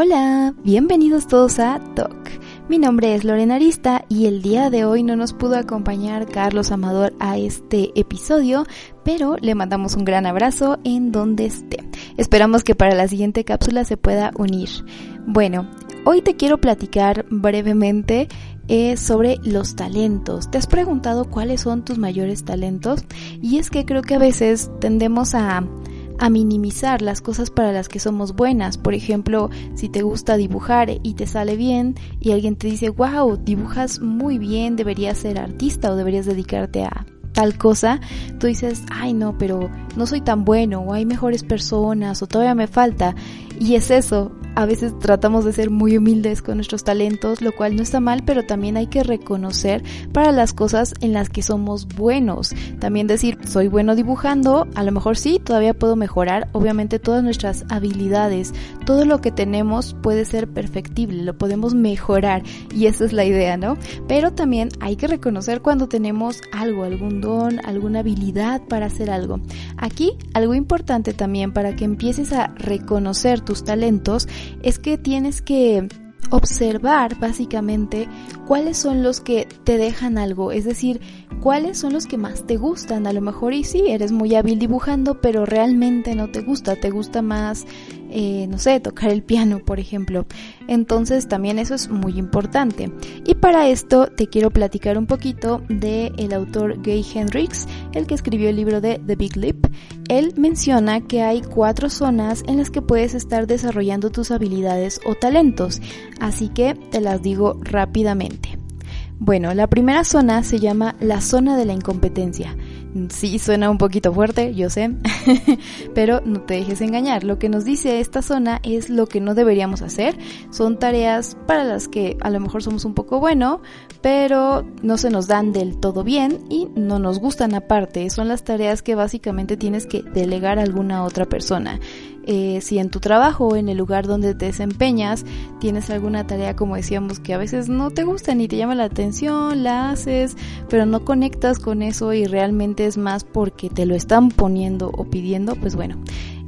Hola, bienvenidos todos a Talk. Mi nombre es Lorena Arista y el día de hoy no nos pudo acompañar Carlos Amador a este episodio, pero le mandamos un gran abrazo en donde esté. Esperamos que para la siguiente cápsula se pueda unir. Bueno, hoy te quiero platicar brevemente eh, sobre los talentos. ¿Te has preguntado cuáles son tus mayores talentos? Y es que creo que a veces tendemos a a minimizar las cosas para las que somos buenas. Por ejemplo, si te gusta dibujar y te sale bien y alguien te dice, wow, dibujas muy bien, deberías ser artista o deberías dedicarte a tal cosa, tú dices, ay no, pero no soy tan bueno o hay mejores personas o todavía me falta. Y es eso, a veces tratamos de ser muy humildes con nuestros talentos, lo cual no está mal, pero también hay que reconocer para las cosas en las que somos buenos. También decir, soy bueno dibujando, a lo mejor sí, todavía puedo mejorar. Obviamente todas nuestras habilidades, todo lo que tenemos puede ser perfectible, lo podemos mejorar y esa es la idea, ¿no? Pero también hay que reconocer cuando tenemos algo, algún alguna habilidad para hacer algo. Aquí, algo importante también para que empieces a reconocer tus talentos es que tienes que observar básicamente cuáles son los que te dejan algo, es decir, cuáles son los que más te gustan. A lo mejor y sí, eres muy hábil dibujando, pero realmente no te gusta, te gusta más, eh, no sé, tocar el piano, por ejemplo. Entonces también eso es muy importante. Y para esto te quiero platicar un poquito de el autor Gay Hendricks, el que escribió el libro de The Big Leap. Él menciona que hay cuatro zonas en las que puedes estar desarrollando tus habilidades o talentos, así que te las digo rápidamente. Bueno, la primera zona se llama la zona de la incompetencia. Sí, suena un poquito fuerte, yo sé, pero no te dejes engañar. Lo que nos dice esta zona es lo que no deberíamos hacer. Son tareas para las que a lo mejor somos un poco bueno, pero no se nos dan del todo bien y no nos gustan aparte. Son las tareas que básicamente tienes que delegar a alguna otra persona. Eh, si en tu trabajo en el lugar donde te desempeñas tienes alguna tarea como decíamos que a veces no te gusta ni te llama la atención, la haces, pero no conectas con eso y realmente es más porque te lo están poniendo o pidiendo, pues bueno,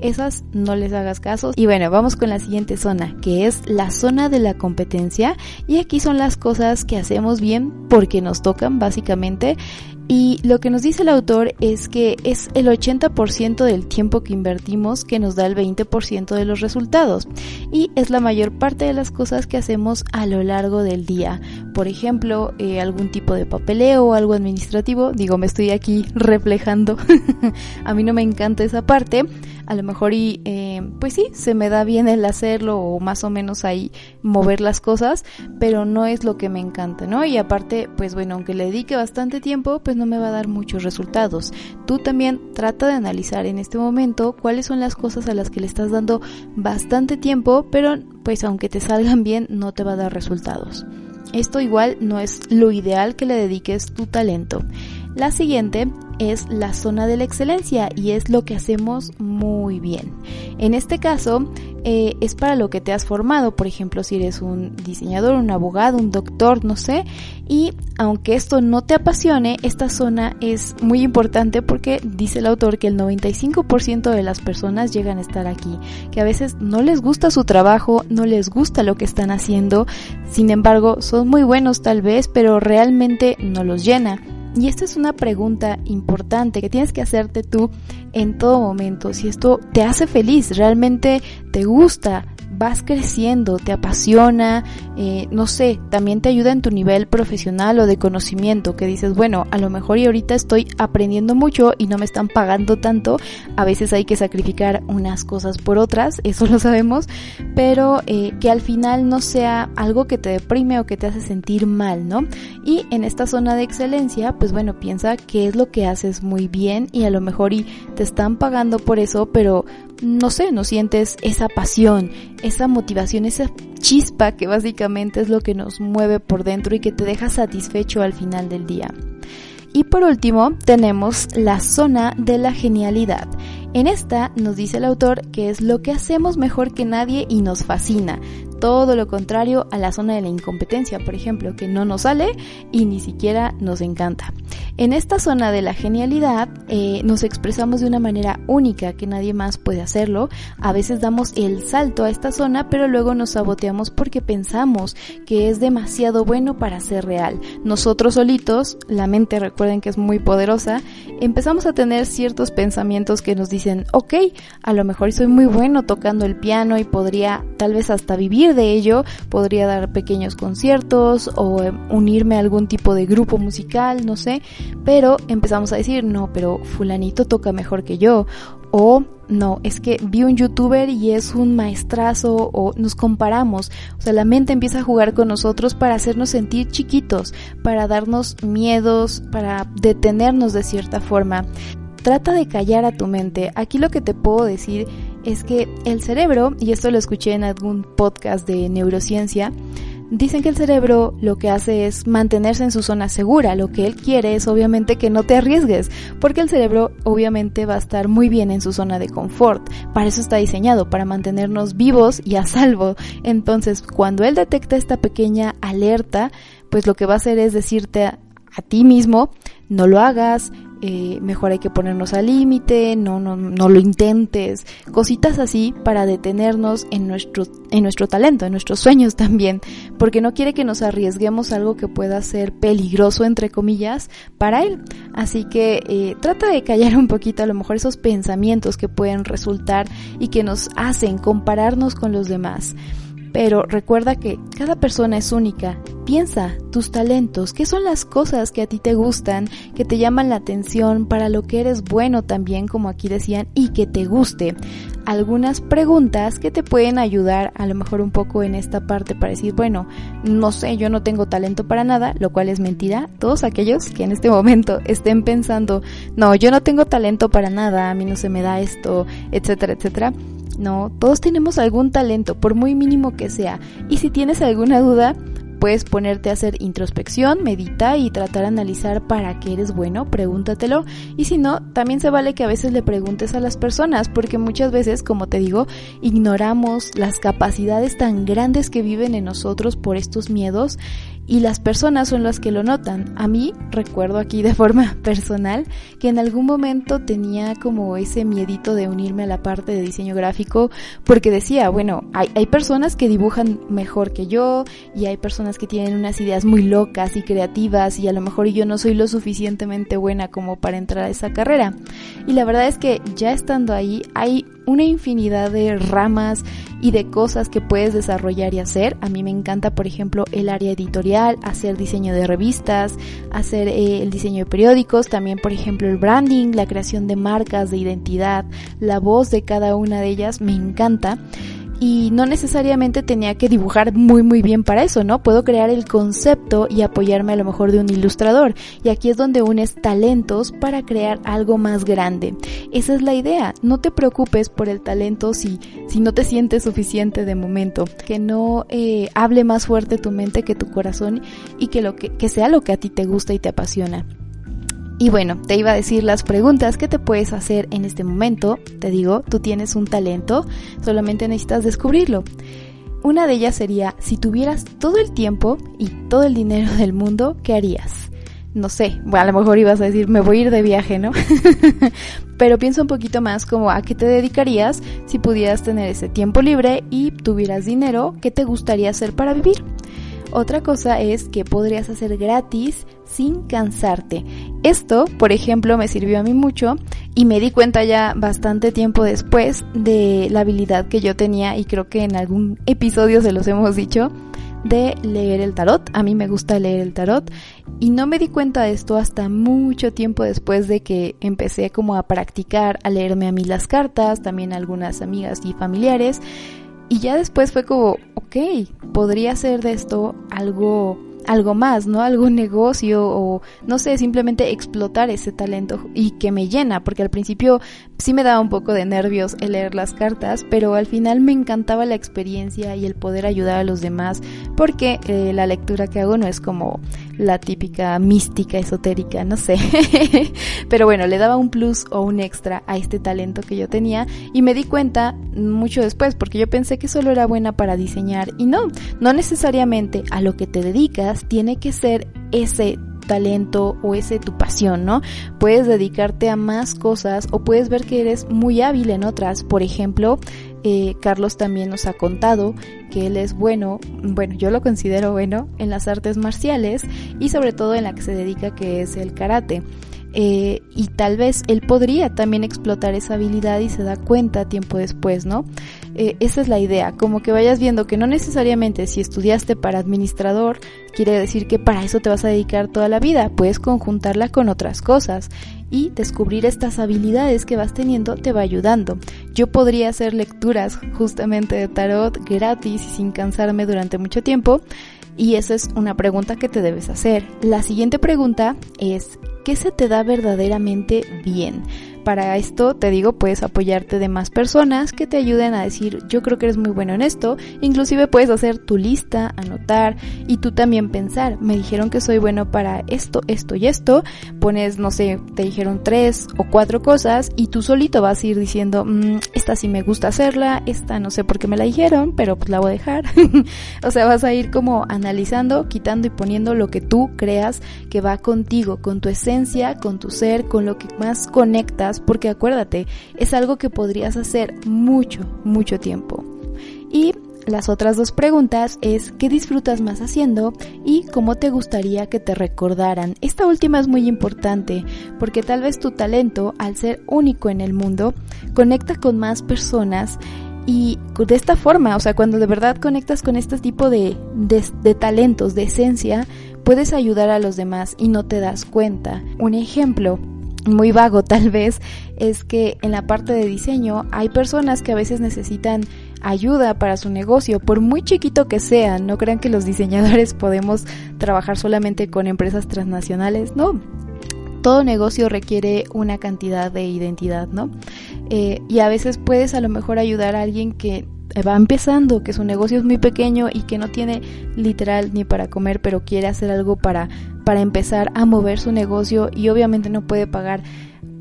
esas no les hagas caso. Y bueno, vamos con la siguiente zona, que es la zona de la competencia. Y aquí son las cosas que hacemos bien porque nos tocan básicamente. Y lo que nos dice el autor es que es el 80% del tiempo que invertimos que nos da el 20% de los resultados. Y es la mayor parte de las cosas que hacemos a lo largo del día. Por ejemplo, eh, algún tipo de papeleo o algo administrativo. Digo, me estoy aquí reflejando. a mí no me encanta esa parte a lo mejor y eh, pues sí, se me da bien el hacerlo o más o menos ahí mover las cosas, pero no es lo que me encanta, ¿no? Y aparte, pues bueno, aunque le dedique bastante tiempo, pues no me va a dar muchos resultados. Tú también trata de analizar en este momento cuáles son las cosas a las que le estás dando bastante tiempo, pero pues aunque te salgan bien, no te va a dar resultados. Esto igual no es lo ideal que le dediques tu talento. La siguiente es la zona de la excelencia y es lo que hacemos muy bien. En este caso eh, es para lo que te has formado, por ejemplo si eres un diseñador, un abogado, un doctor, no sé, y aunque esto no te apasione, esta zona es muy importante porque dice el autor que el 95% de las personas llegan a estar aquí, que a veces no les gusta su trabajo, no les gusta lo que están haciendo, sin embargo son muy buenos tal vez, pero realmente no los llena y esta es una pregunta importante que tienes que hacerte tú en todo momento. Si esto te hace feliz, realmente te gusta, vas creciendo, te apasiona, eh, no sé, también te ayuda en tu nivel profesional o de conocimiento, que dices, bueno, a lo mejor y ahorita estoy aprendiendo mucho y no me están pagando tanto, a veces hay que sacrificar unas cosas por otras, eso lo sabemos, pero eh, que al final no sea algo que te deprime o que te hace sentir mal, ¿no? Y en esta zona de excelencia, pues bueno, piensa qué es lo que haces muy bien y a lo mejor y te están pagando por eso, pero no sé, no sientes esa pasión, esa motivación, esa chispa que básicamente es lo que nos mueve por dentro y que te deja satisfecho al final del día. Y por último tenemos la zona de la genialidad. En esta nos dice el autor que es lo que hacemos mejor que nadie y nos fascina. Todo lo contrario a la zona de la incompetencia, por ejemplo, que no nos sale y ni siquiera nos encanta. En esta zona de la genialidad eh, nos expresamos de una manera única que nadie más puede hacerlo. A veces damos el salto a esta zona, pero luego nos saboteamos porque pensamos que es demasiado bueno para ser real. Nosotros solitos, la mente recuerden que es muy poderosa, empezamos a tener ciertos pensamientos que nos dicen, ok, a lo mejor soy muy bueno tocando el piano y podría tal vez hasta vivir de ello, podría dar pequeños conciertos o eh, unirme a algún tipo de grupo musical, no sé, pero empezamos a decir, no, pero fulanito toca mejor que yo. O no, es que vi un youtuber y es un maestrazo o nos comparamos. O sea, la mente empieza a jugar con nosotros para hacernos sentir chiquitos, para darnos miedos, para detenernos de cierta forma. Trata de callar a tu mente. Aquí lo que te puedo decir es que el cerebro, y esto lo escuché en algún podcast de neurociencia, Dicen que el cerebro lo que hace es mantenerse en su zona segura. Lo que él quiere es obviamente que no te arriesgues, porque el cerebro obviamente va a estar muy bien en su zona de confort. Para eso está diseñado, para mantenernos vivos y a salvo. Entonces, cuando él detecta esta pequeña alerta, pues lo que va a hacer es decirte a, a ti mismo, no lo hagas, eh, mejor hay que ponernos al límite, no, no, no lo intentes, cositas así para detenernos en nuestro, en nuestro talento, en nuestros sueños también, porque no quiere que nos arriesguemos algo que pueda ser peligroso, entre comillas, para él. Así que eh, trata de callar un poquito a lo mejor esos pensamientos que pueden resultar y que nos hacen compararnos con los demás. Pero recuerda que cada persona es única. Piensa tus talentos, qué son las cosas que a ti te gustan, que te llaman la atención, para lo que eres bueno también, como aquí decían, y que te guste. Algunas preguntas que te pueden ayudar a lo mejor un poco en esta parte para decir, bueno, no sé, yo no tengo talento para nada, lo cual es mentira. Todos aquellos que en este momento estén pensando, no, yo no tengo talento para nada, a mí no se me da esto, etcétera, etcétera no, todos tenemos algún talento, por muy mínimo que sea. Y si tienes alguna duda, puedes ponerte a hacer introspección, medita y tratar de analizar para qué eres bueno, pregúntatelo. Y si no, también se vale que a veces le preguntes a las personas, porque muchas veces, como te digo, ignoramos las capacidades tan grandes que viven en nosotros por estos miedos y las personas son las que lo notan. A mí recuerdo aquí de forma personal que en algún momento tenía como ese miedito de unirme a la parte de diseño gráfico porque decía, bueno, hay, hay personas que dibujan mejor que yo y hay personas que tienen unas ideas muy locas y creativas y a lo mejor yo no soy lo suficientemente buena como para entrar a esa carrera. Y la verdad es que ya estando ahí hay una infinidad de ramas y de cosas que puedes desarrollar y hacer. A mí me encanta, por ejemplo, el área editorial, hacer diseño de revistas, hacer eh, el diseño de periódicos, también, por ejemplo, el branding, la creación de marcas, de identidad, la voz de cada una de ellas, me encanta y no necesariamente tenía que dibujar muy muy bien para eso, ¿no? Puedo crear el concepto y apoyarme a lo mejor de un ilustrador y aquí es donde unes talentos para crear algo más grande. Esa es la idea, no te preocupes por el talento si, si no te sientes suficiente de momento, que no eh, hable más fuerte tu mente que tu corazón y que, lo que, que sea lo que a ti te gusta y te apasiona. Y bueno, te iba a decir las preguntas que te puedes hacer en este momento. Te digo, tú tienes un talento, solamente necesitas descubrirlo. Una de ellas sería, si tuvieras todo el tiempo y todo el dinero del mundo, ¿qué harías? No sé, a lo mejor ibas a decir, me voy a ir de viaje, ¿no? Pero piensa un poquito más como a qué te dedicarías si pudieras tener ese tiempo libre y tuvieras dinero, ¿qué te gustaría hacer para vivir? Otra cosa es que podrías hacer gratis sin cansarte. Esto, por ejemplo, me sirvió a mí mucho y me di cuenta ya bastante tiempo después de la habilidad que yo tenía y creo que en algún episodio se los hemos dicho de leer el tarot. A mí me gusta leer el tarot y no me di cuenta de esto hasta mucho tiempo después de que empecé como a practicar, a leerme a mí las cartas, también algunas amigas y familiares y ya después fue como, ok, podría ser de esto algo algo más, ¿no? Algún negocio o no sé, simplemente explotar ese talento y que me llena, porque al principio sí me daba un poco de nervios el leer las cartas, pero al final me encantaba la experiencia y el poder ayudar a los demás, porque eh, la lectura que hago no es como la típica mística esotérica, no sé. Pero bueno, le daba un plus o un extra a este talento que yo tenía y me di cuenta mucho después porque yo pensé que solo era buena para diseñar y no, no necesariamente a lo que te dedicas tiene que ser ese talento o ese tu pasión, ¿no? Puedes dedicarte a más cosas o puedes ver que eres muy hábil en otras. Por ejemplo, eh, Carlos también nos ha contado que él es bueno, bueno, yo lo considero bueno en las artes marciales y sobre todo en la que se dedica que es el karate. Eh, y tal vez él podría también explotar esa habilidad y se da cuenta tiempo después, ¿no? Eh, esa es la idea, como que vayas viendo que no necesariamente si estudiaste para administrador quiere decir que para eso te vas a dedicar toda la vida, puedes conjuntarla con otras cosas y descubrir estas habilidades que vas teniendo te va ayudando. Yo podría hacer lecturas justamente de tarot gratis y sin cansarme durante mucho tiempo y esa es una pregunta que te debes hacer. La siguiente pregunta es qué se te da verdaderamente bien. Para esto, te digo, puedes apoyarte de más personas que te ayuden a decir, yo creo que eres muy bueno en esto. Inclusive puedes hacer tu lista, anotar y tú también pensar, me dijeron que soy bueno para esto, esto y esto. Pones, no sé, te dijeron tres o cuatro cosas y tú solito vas a ir diciendo, mm, esta sí me gusta hacerla, esta no sé por qué me la dijeron, pero pues la voy a dejar. o sea, vas a ir como analizando, quitando y poniendo lo que tú creas que va contigo, con tu esencia, con tu ser, con lo que más conectas porque acuérdate, es algo que podrías hacer mucho, mucho tiempo. Y las otras dos preguntas es ¿qué disfrutas más haciendo? y ¿cómo te gustaría que te recordaran? Esta última es muy importante porque tal vez tu talento, al ser único en el mundo, conecta con más personas y de esta forma, o sea, cuando de verdad conectas con este tipo de, de, de, talentos, de esencia, puedes ayudar a los demás y no te das cuenta. Un ejemplo, muy vago tal vez es que en la parte de diseño hay personas que a veces necesitan ayuda para su negocio, por muy chiquito que sea, no crean que los diseñadores podemos trabajar solamente con empresas transnacionales, no. Todo negocio requiere una cantidad de identidad, ¿no? Eh, y a veces puedes a lo mejor ayudar a alguien que va empezando, que su negocio es muy pequeño y que no tiene literal ni para comer, pero quiere hacer algo para para empezar a mover su negocio y obviamente no puede pagar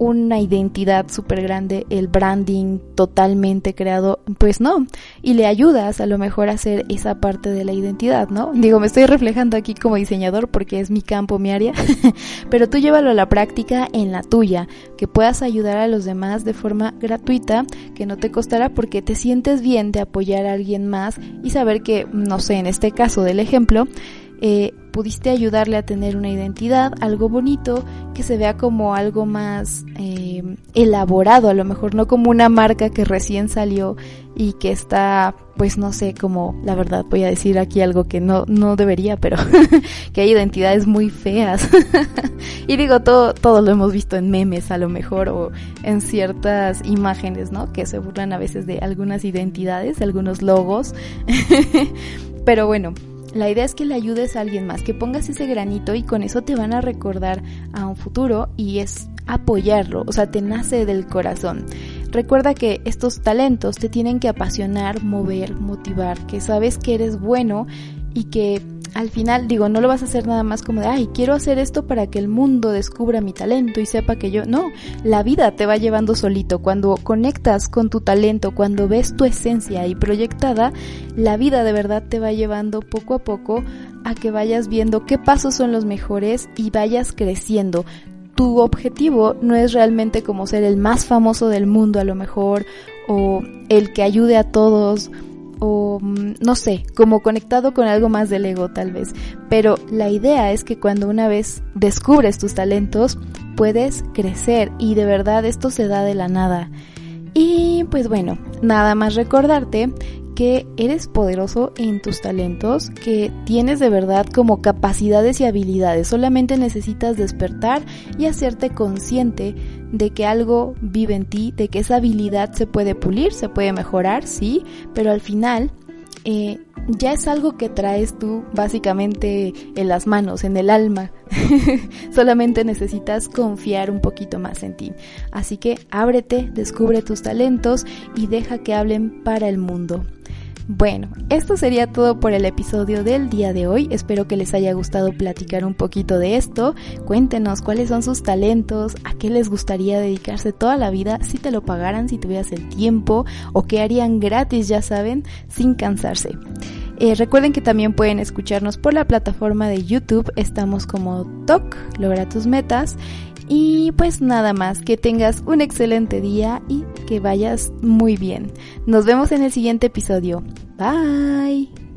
una identidad súper grande, el branding totalmente creado, pues no, y le ayudas a lo mejor a hacer esa parte de la identidad, ¿no? Digo, me estoy reflejando aquí como diseñador porque es mi campo, mi área, pero tú llévalo a la práctica en la tuya, que puedas ayudar a los demás de forma gratuita, que no te costará porque te sientes bien de apoyar a alguien más y saber que, no sé, en este caso del ejemplo, eh, pudiste ayudarle a tener una identidad, algo bonito, que se vea como algo más eh, elaborado, a lo mejor no como una marca que recién salió y que está, pues no sé, como la verdad voy a decir aquí algo que no, no debería, pero que hay identidades muy feas. y digo, todo, todo lo hemos visto en memes a lo mejor o en ciertas imágenes, ¿no? Que se burlan a veces de algunas identidades, de algunos logos. pero bueno, la idea es que le ayudes a alguien más, que pongas ese granito y con eso te van a recordar a un futuro y es apoyarlo, o sea, te nace del corazón. Recuerda que estos talentos te tienen que apasionar, mover, motivar, que sabes que eres bueno y que al final, digo, no lo vas a hacer nada más como de, ay, quiero hacer esto para que el mundo descubra mi talento y sepa que yo, no, la vida te va llevando solito. Cuando conectas con tu talento, cuando ves tu esencia ahí proyectada, la vida de verdad te va llevando poco a poco a que vayas viendo qué pasos son los mejores y vayas creciendo. Tu objetivo no es realmente como ser el más famoso del mundo a lo mejor o el que ayude a todos o no sé, como conectado con algo más del ego tal vez. Pero la idea es que cuando una vez descubres tus talentos, puedes crecer y de verdad esto se da de la nada. Y pues bueno, nada más recordarte que eres poderoso en tus talentos, que tienes de verdad como capacidades y habilidades. Solamente necesitas despertar y hacerte consciente de que algo vive en ti, de que esa habilidad se puede pulir, se puede mejorar, sí, pero al final eh, ya es algo que traes tú básicamente en las manos, en el alma. Solamente necesitas confiar un poquito más en ti. Así que ábrete, descubre tus talentos y deja que hablen para el mundo. Bueno, esto sería todo por el episodio del día de hoy. Espero que les haya gustado platicar un poquito de esto. Cuéntenos cuáles son sus talentos, a qué les gustaría dedicarse toda la vida si te lo pagaran, si tuvieras el tiempo o qué harían gratis, ya saben, sin cansarse. Eh, recuerden que también pueden escucharnos por la plataforma de YouTube. Estamos como TOC, logra tus metas. Y pues nada más, que tengas un excelente día y que vayas muy bien. Nos vemos en el siguiente episodio. Bye.